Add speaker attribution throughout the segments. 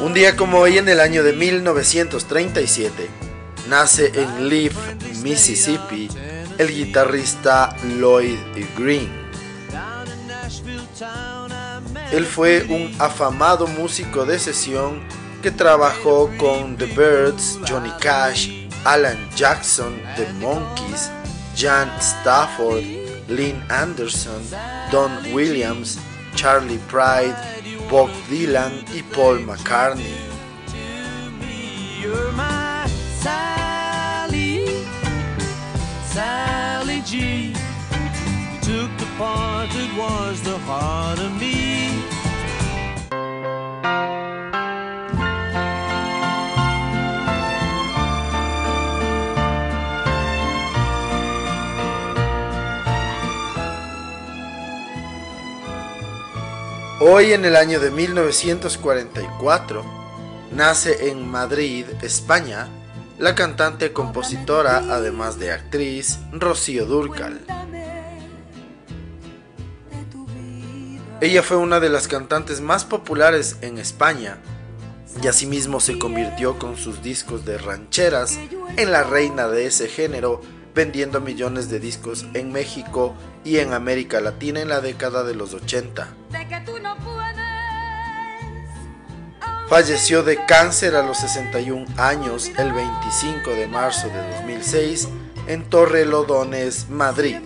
Speaker 1: Un día como hoy en el año de 1937, nace en Leaf, Mississippi, el guitarrista Lloyd Green. Él fue un afamado músico de sesión que trabajó con The Birds, Johnny Cash, Alan Jackson, The Monkees, Jan Stafford, Lynn Anderson, Don Williams, Charlie Pride, Bob Dylan y Paul McCartney.
Speaker 2: Sally G took the part that was the heart of me.
Speaker 1: Hoy en el año de 1944 nace en Madrid, España, la cantante, compositora, además de actriz, Rocío Dúrcal. Ella fue una de las cantantes más populares en España y asimismo se convirtió con sus discos de rancheras en la reina de ese género, vendiendo millones de discos en México y en América Latina en la década de los 80. Falleció de cáncer a los 61 años el 25 de marzo de 2006 en Torre Lodones, Madrid.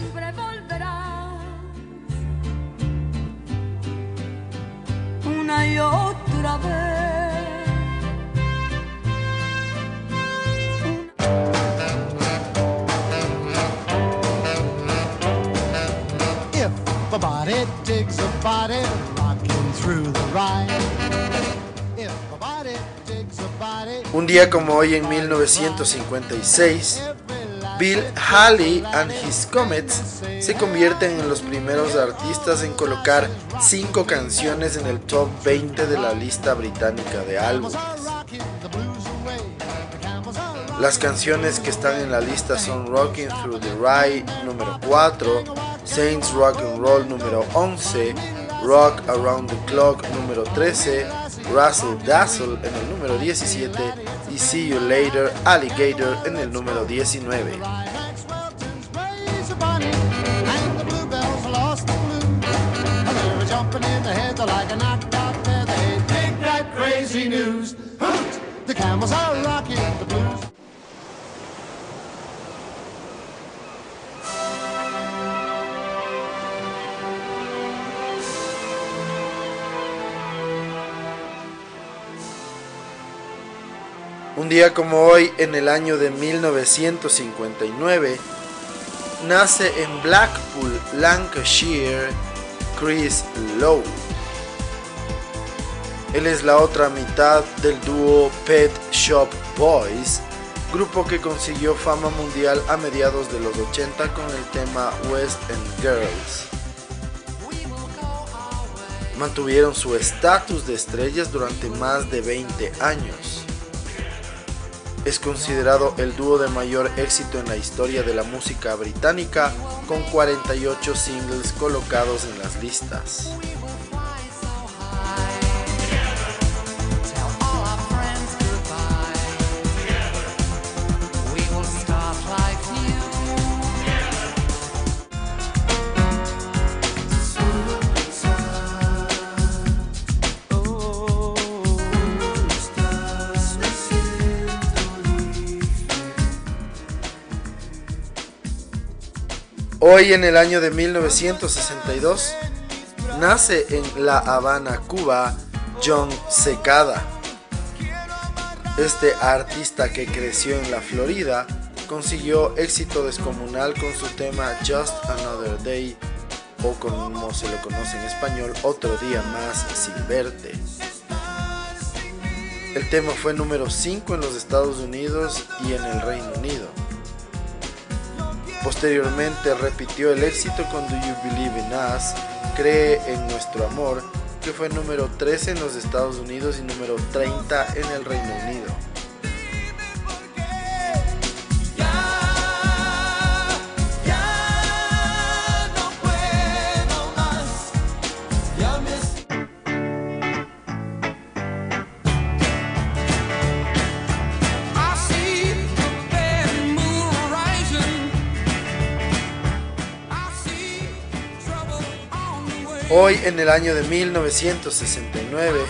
Speaker 3: Una y otra vez.
Speaker 2: If a body digs a body rocking through the ride.
Speaker 1: Un día como hoy en 1956, Bill Haley and His Comets se convierten en los primeros artistas en colocar cinco canciones en el top 20 de la lista británica de álbumes. Las canciones que están en la lista son Rocking Through the Ride número 4, Saints Rock and Roll número 11, Rock Around the Clock número 13, Russell Dazzle en el número 17 y See You Later Alligator en el número 19.
Speaker 2: raise a bunny, and the bluebells lost the blue. They
Speaker 1: Un día como hoy, en el año de 1959, nace en Blackpool, Lancashire, Chris Lowe. Él es la otra mitad del dúo Pet Shop Boys, grupo que consiguió fama mundial a mediados de los 80 con el tema West End Girls. Mantuvieron su estatus de estrellas durante más de 20 años es considerado el dúo de mayor éxito en la historia de la música británica, con 48 singles colocados en las listas. Hoy en el año de 1962 nace en La Habana, Cuba, John Secada. Este artista que creció en la Florida consiguió éxito descomunal con su tema Just Another Day o como se lo conoce en español, Otro día más sin verte. El tema fue número 5 en los Estados Unidos y en el Reino Unido. Posteriormente repitió el éxito con Do You Believe in Us, Cree en Nuestro Amor, que fue número 13 en los Estados Unidos y número 30 en el Reino Unido. Hoy en el año de 1969,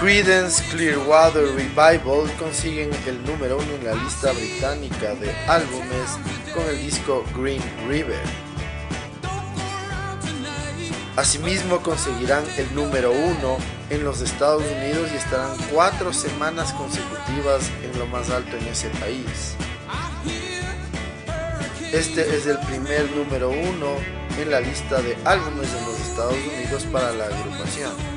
Speaker 1: Creedence Clearwater Revival consiguen el número uno en la lista británica de álbumes con el disco Green River. Asimismo conseguirán el número uno en los Estados Unidos y estarán cuatro semanas consecutivas en lo más alto en ese país. Este es el primer número uno en la lista de álbumes de los Estados Unidos para la agrupación.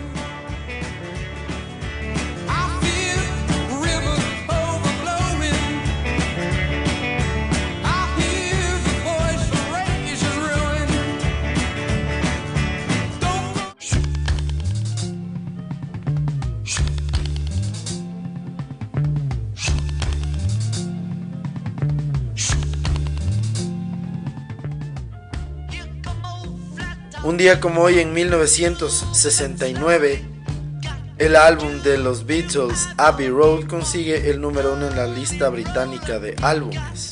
Speaker 1: Un día como hoy en 1969, el álbum de los Beatles, Abbey Road, consigue el número uno en la lista británica de álbumes.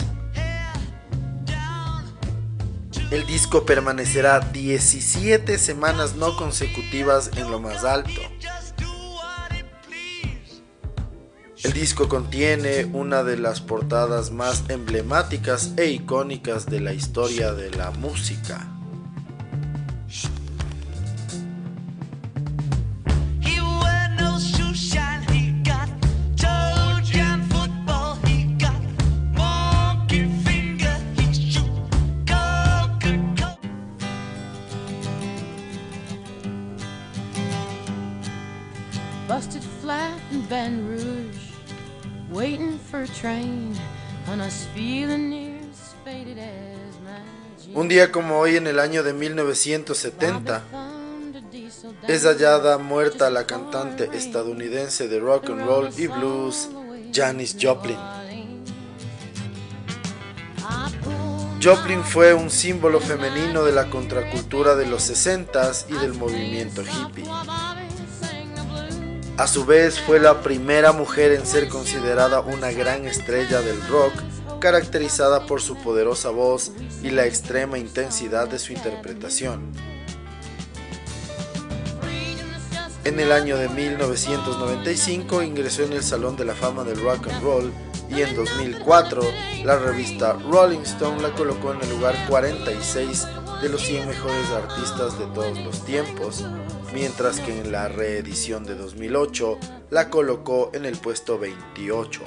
Speaker 1: El disco permanecerá 17 semanas no consecutivas en lo más alto. El disco contiene una de las portadas más emblemáticas e icónicas de la historia de la música. Un día como hoy en el año de 1970 es hallada muerta la cantante estadounidense de rock and roll y blues Janis Joplin. Joplin fue un símbolo femenino de la contracultura de los 60s y del movimiento hippie. A su vez fue la primera mujer en ser considerada una gran estrella del rock, caracterizada por su poderosa voz y la extrema intensidad de su interpretación. En el año de 1995 ingresó en el Salón de la Fama del Rock and Roll y en 2004 la revista Rolling Stone la colocó en el lugar 46 de los 100 mejores artistas de todos los tiempos, mientras que en la reedición de 2008 la colocó en el puesto 28.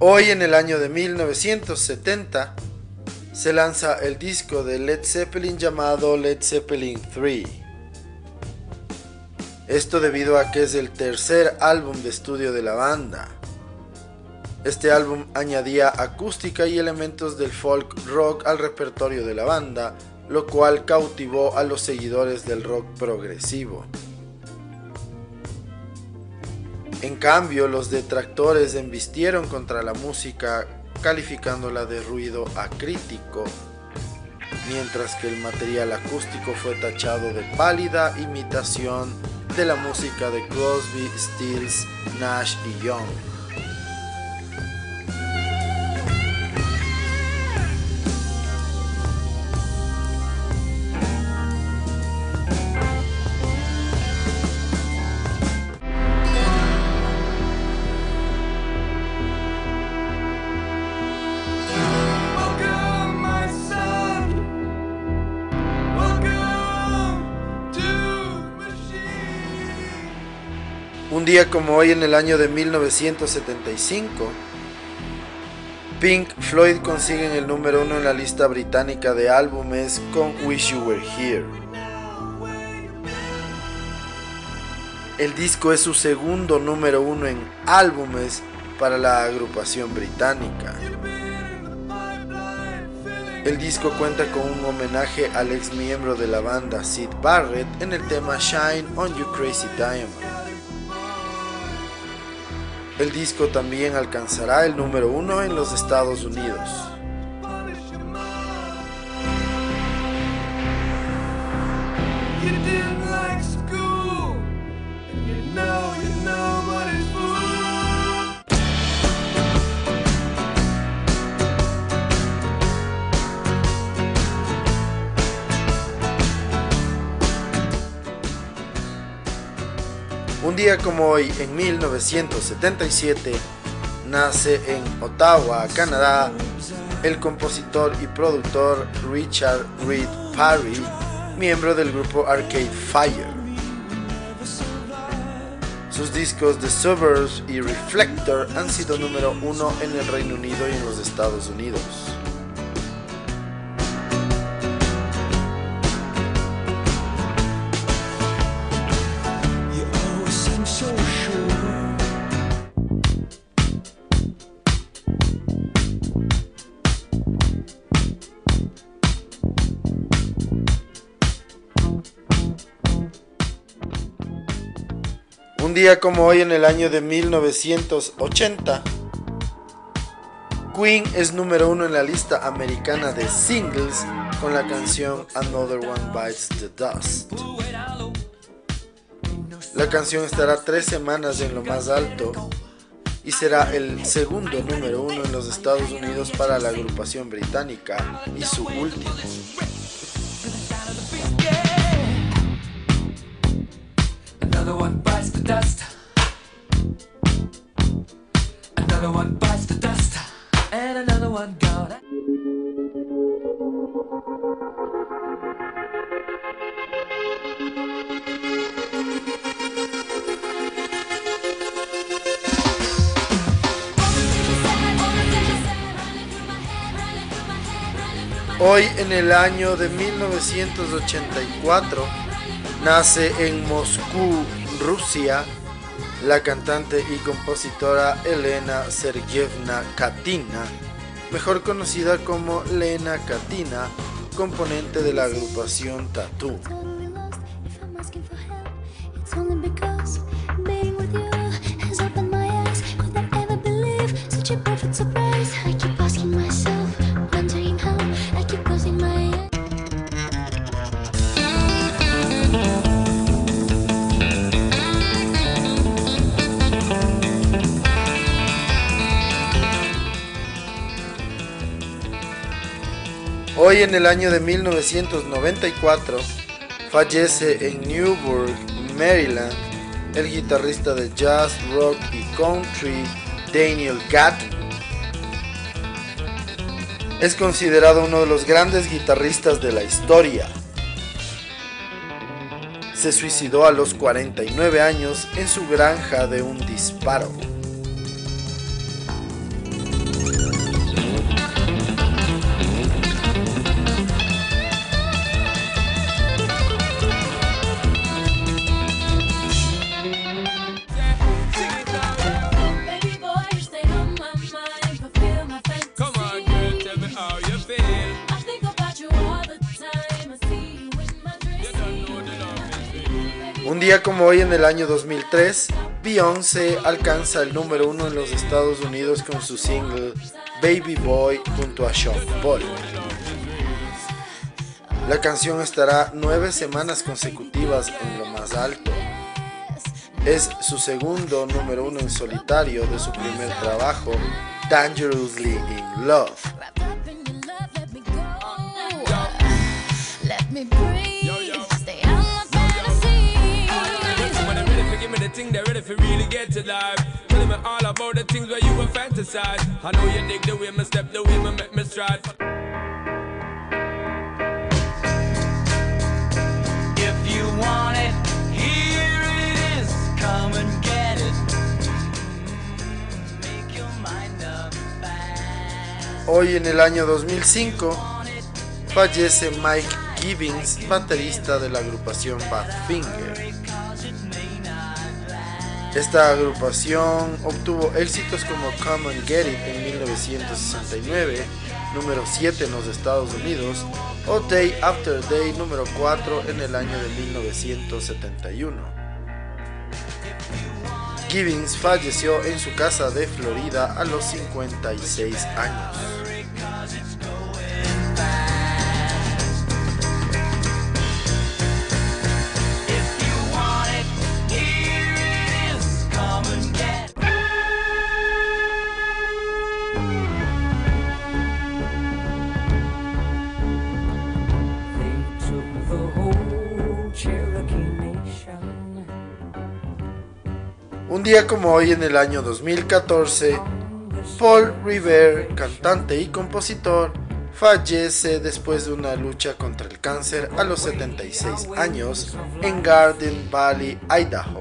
Speaker 1: Hoy en el año de 1970 se lanza el disco de Led Zeppelin llamado Led Zeppelin 3. Esto debido a que es el tercer álbum de estudio de la banda. Este álbum añadía acústica y elementos del folk rock al repertorio de la banda, lo cual cautivó a los seguidores del rock progresivo. En cambio, los detractores embistieron contra la música calificándola de ruido acrítico, mientras que el material acústico fue tachado de pálida imitación de la música de Crosby, Stills, Nash y Young. Un día como hoy en el año de 1975, Pink Floyd consiguen el número uno en la lista británica de álbumes con Wish You Were Here. El disco es su segundo número uno en álbumes para la agrupación británica. El disco cuenta con un homenaje al ex miembro de la banda Sid Barrett en el tema Shine on You Crazy Diamond. El disco también alcanzará el número uno en los Estados Unidos. Un día como hoy, en 1977, nace en Ottawa, Canadá, el compositor y productor Richard Reed Parry, miembro del grupo Arcade Fire. Sus discos The Suburbs y Reflector han sido número uno en el Reino Unido y en los Estados Unidos. Día como hoy en el año de 1980, Queen es número uno en la lista americana de singles con la canción Another One Bites the Dust. La canción estará tres semanas en lo más alto y será el segundo número uno en los Estados Unidos para la agrupación británica y su último.
Speaker 4: Dust. Another one bites the dust. And another one gone.
Speaker 1: Hoy en el año de 1984 nace en Moscú, Rusia, la cantante y compositora Elena Sergeyevna Katina, mejor conocida como Lena Katina, componente de la agrupación Tattoo. Hoy en el año de 1994 fallece en Newburgh, Maryland, el guitarrista de jazz, rock y country Daniel Gatton. Es considerado uno de los grandes guitarristas de la historia. Se suicidó a los 49 años en su granja de un disparo. Como hoy en el año 2003, Beyoncé alcanza el número uno en los Estados Unidos con su single Baby Boy junto a Sean Paul. La canción estará nueve semanas consecutivas en lo más alto. Es su segundo número uno en solitario de su primer trabajo, Dangerously in Love.
Speaker 4: they're ready for really get to life. Me all about the things you were. I know the step, the make me stride.
Speaker 1: Hoy en el año 2005 fallece Mike Gibbons, baterista de la agrupación Badfinger. Esta agrupación obtuvo éxitos como Come and Get It en 1969, número 7 en los Estados Unidos, o Day After Day, número 4 en el año de 1971. Gibbons falleció en su casa de Florida a los 56 años. Un día como hoy en el año 2014, Paul Revere, cantante y compositor, fallece después de una lucha contra el cáncer a los 76 años en Garden Valley, Idaho.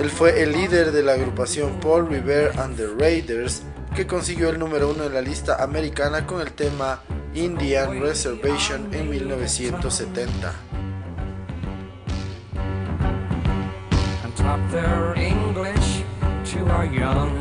Speaker 1: Él fue el líder de la agrupación Paul Revere and the Raiders, que consiguió el número uno en la lista americana con el tema Indian Reservation en 1970.
Speaker 5: Their English to our young.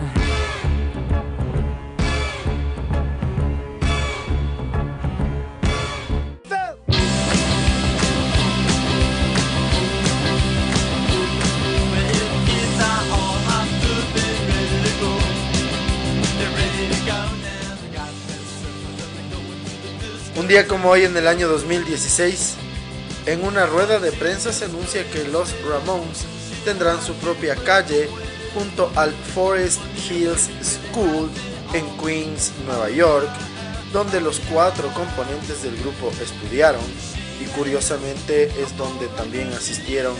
Speaker 1: Un día como hoy en el año 2016, en una rueda de prensa se anuncia que los Ramones tendrán su propia calle junto al Forest Hills School en Queens, Nueva York, donde los cuatro componentes del grupo estudiaron y curiosamente es donde también asistieron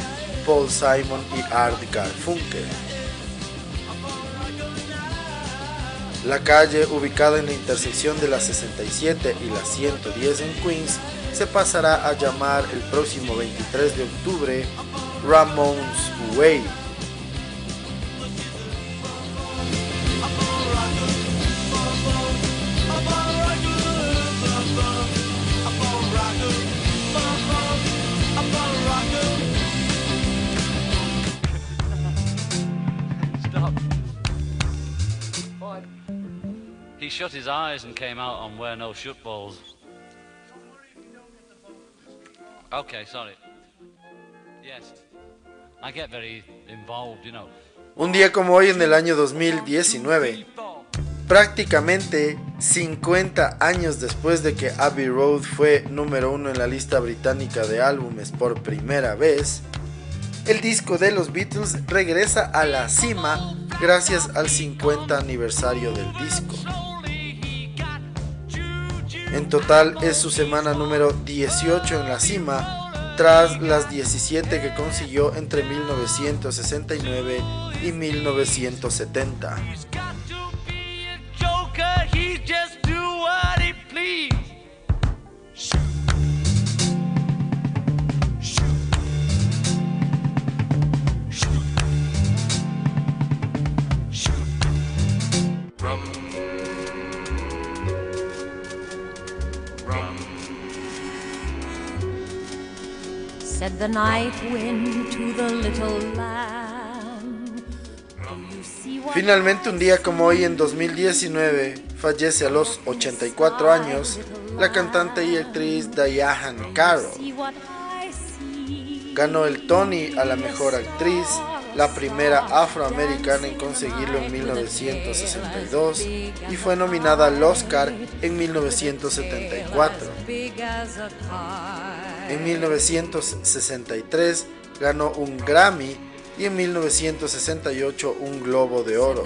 Speaker 1: Paul Simon y Art Garfunkel. La calle, ubicada en la intersección de la 67 y la 110 en Queens, se pasará a llamar el próximo 23 de octubre Ramones Way.
Speaker 6: He shut his eyes and came out on Where No Shut Balls. Okay, sorry. Yes.
Speaker 1: Un día como hoy en el año 2019, prácticamente 50 años después de que Abbey Road fue número uno en la lista británica de álbumes por primera vez, el disco de los Beatles regresa a la cima gracias al 50 aniversario del disco. En total es su semana número 18 en la cima, tras las 17 que consiguió entre 1969 y 1970.
Speaker 3: Said the night wind to the little lamb.
Speaker 1: Finalmente un día como hoy en 2019 fallece a los 84 años la cantante y actriz Diane Carroll. Ganó el Tony a la mejor actriz, la primera afroamericana en conseguirlo en 1962 y fue nominada al Oscar en 1974.
Speaker 3: Big as a car.
Speaker 1: En 1963 ganó un Grammy y en 1968 un Globo de Oro.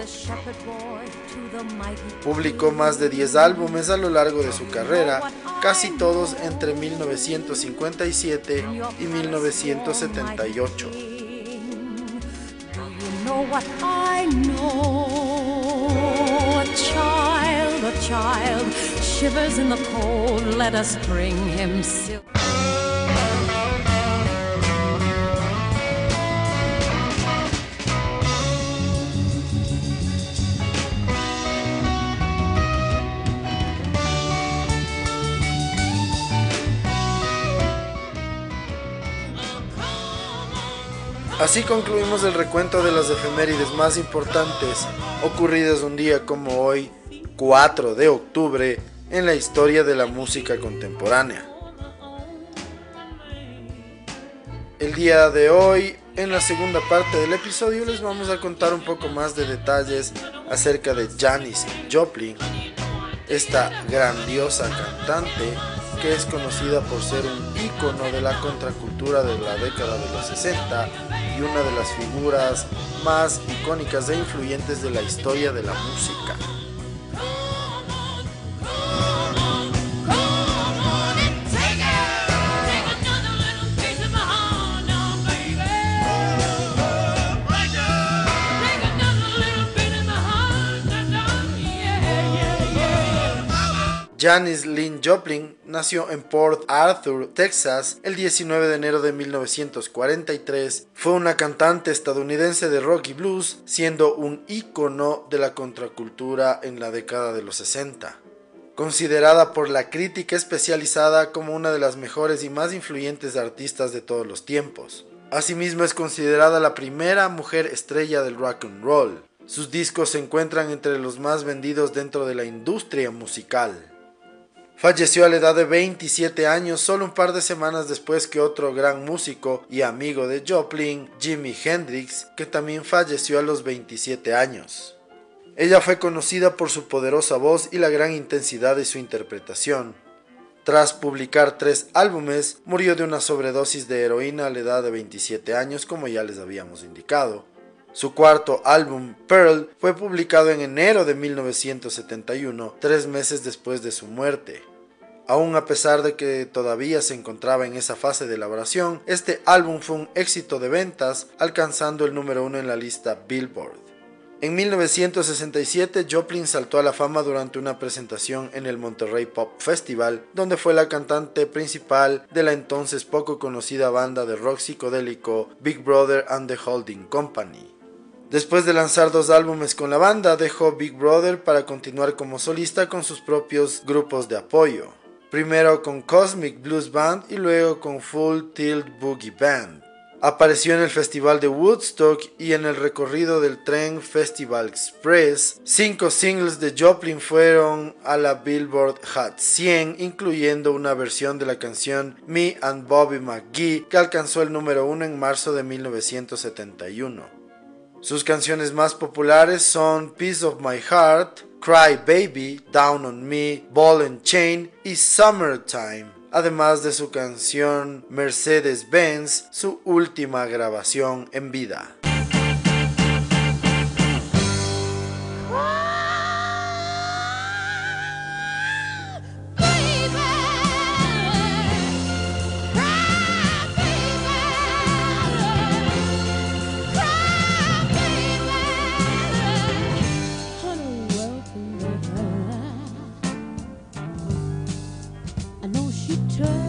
Speaker 1: Publicó más de 10 álbumes a lo largo de su carrera, casi todos entre 1957 y 1978.
Speaker 3: Know what I know? A child, a child shivers in the cold. Let us bring him silk.
Speaker 1: Así concluimos el recuento de las efemérides más importantes ocurridas un día como hoy, 4 de octubre, en la historia de la música contemporánea. El día de hoy, en la segunda parte del episodio, les vamos a contar un poco más de detalles acerca de Janis Joplin, esta grandiosa cantante que es conocida por ser un ícono de la contracultura de la década de los 60 y una de las figuras más icónicas e influyentes de la historia de la música. Janis Lynn Joplin nació en Port Arthur, Texas, el 19 de enero de 1943. Fue una cantante estadounidense de rock y blues, siendo un ícono de la contracultura en la década de los 60. Considerada por la crítica especializada como una de las mejores y más influyentes artistas de todos los tiempos. Asimismo es considerada la primera mujer estrella del rock and roll. Sus discos se encuentran entre los más vendidos dentro de la industria musical. Falleció a la edad de 27 años, solo un par de semanas después que otro gran músico y amigo de Joplin, Jimi Hendrix, que también falleció a los 27 años. Ella fue conocida por su poderosa voz y la gran intensidad de su interpretación. Tras publicar tres álbumes, murió de una sobredosis de heroína a la edad de 27 años, como ya les habíamos indicado. Su cuarto álbum, Pearl, fue publicado en enero de 1971, tres meses después de su muerte. Aún a pesar de que todavía se encontraba en esa fase de elaboración, este álbum fue un éxito de ventas, alcanzando el número uno en la lista Billboard. En 1967, Joplin saltó a la fama durante una presentación en el Monterrey Pop Festival, donde fue la cantante principal de la entonces poco conocida banda de rock psicodélico Big Brother and the Holding Company. Después de lanzar dos álbumes con la banda, dejó Big Brother para continuar como solista con sus propios grupos de apoyo. Primero con Cosmic Blues Band y luego con Full Tilt Boogie Band. Apareció en el Festival de Woodstock y en el recorrido del tren Festival Express. Cinco singles de Joplin fueron a la Billboard Hot 100, incluyendo una versión de la canción Me and Bobby McGee, que alcanzó el número uno en marzo de 1971. Sus canciones más populares son Piece of My Heart, Cry Baby, Down on Me, Ball and Chain y Summertime, además de su canción Mercedes Benz, su última grabación en vida.
Speaker 3: Know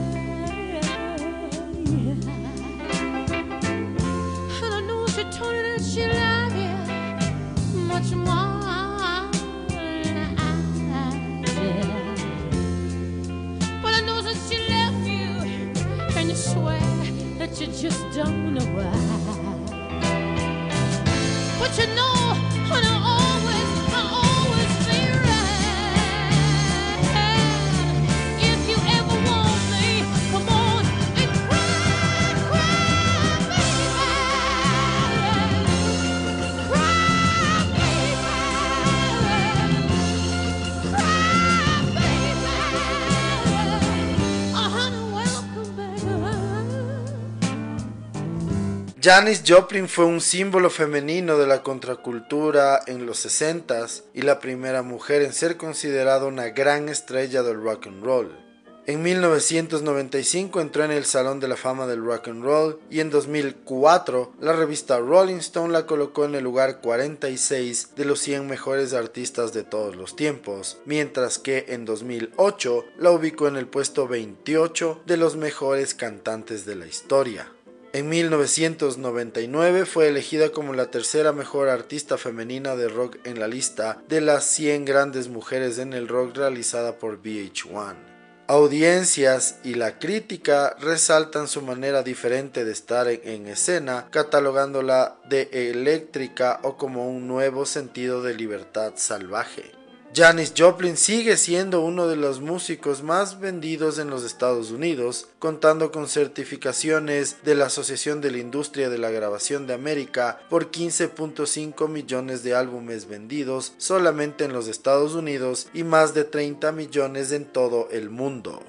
Speaker 1: Janis Joplin fue un símbolo femenino de la contracultura en los 60s y la primera mujer en ser considerada una gran estrella del rock and roll. En 1995 entró en el Salón de la Fama del Rock and Roll y en 2004 la revista Rolling Stone la colocó en el lugar 46 de los 100 mejores artistas de todos los tiempos, mientras que en 2008 la ubicó en el puesto 28 de los mejores cantantes de la historia. En 1999 fue elegida como la tercera mejor artista femenina de rock en la lista de las 100 grandes mujeres en el rock realizada por VH1. Audiencias y la crítica resaltan su manera diferente de estar en, en escena, catalogándola de eléctrica o como un nuevo sentido de libertad salvaje. Janis Joplin sigue siendo uno de los músicos más vendidos en los Estados Unidos, contando con certificaciones de la Asociación de la Industria de la Grabación de América por 15.5 millones de álbumes vendidos solamente en los Estados Unidos y más de 30 millones en todo el mundo.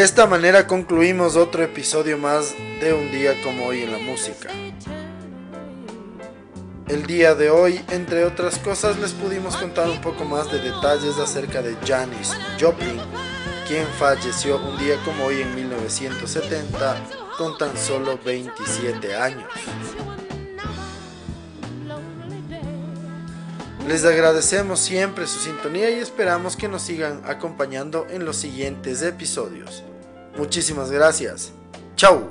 Speaker 1: De esta manera concluimos otro episodio más de un día como hoy en la música. El día de hoy, entre otras cosas, les pudimos contar un poco más de detalles acerca de Janis Joplin, quien falleció un día como hoy en 1970 con tan solo 27 años. Les agradecemos siempre su sintonía y esperamos que nos sigan acompañando en los siguientes episodios. Muchísimas gracias. Chao.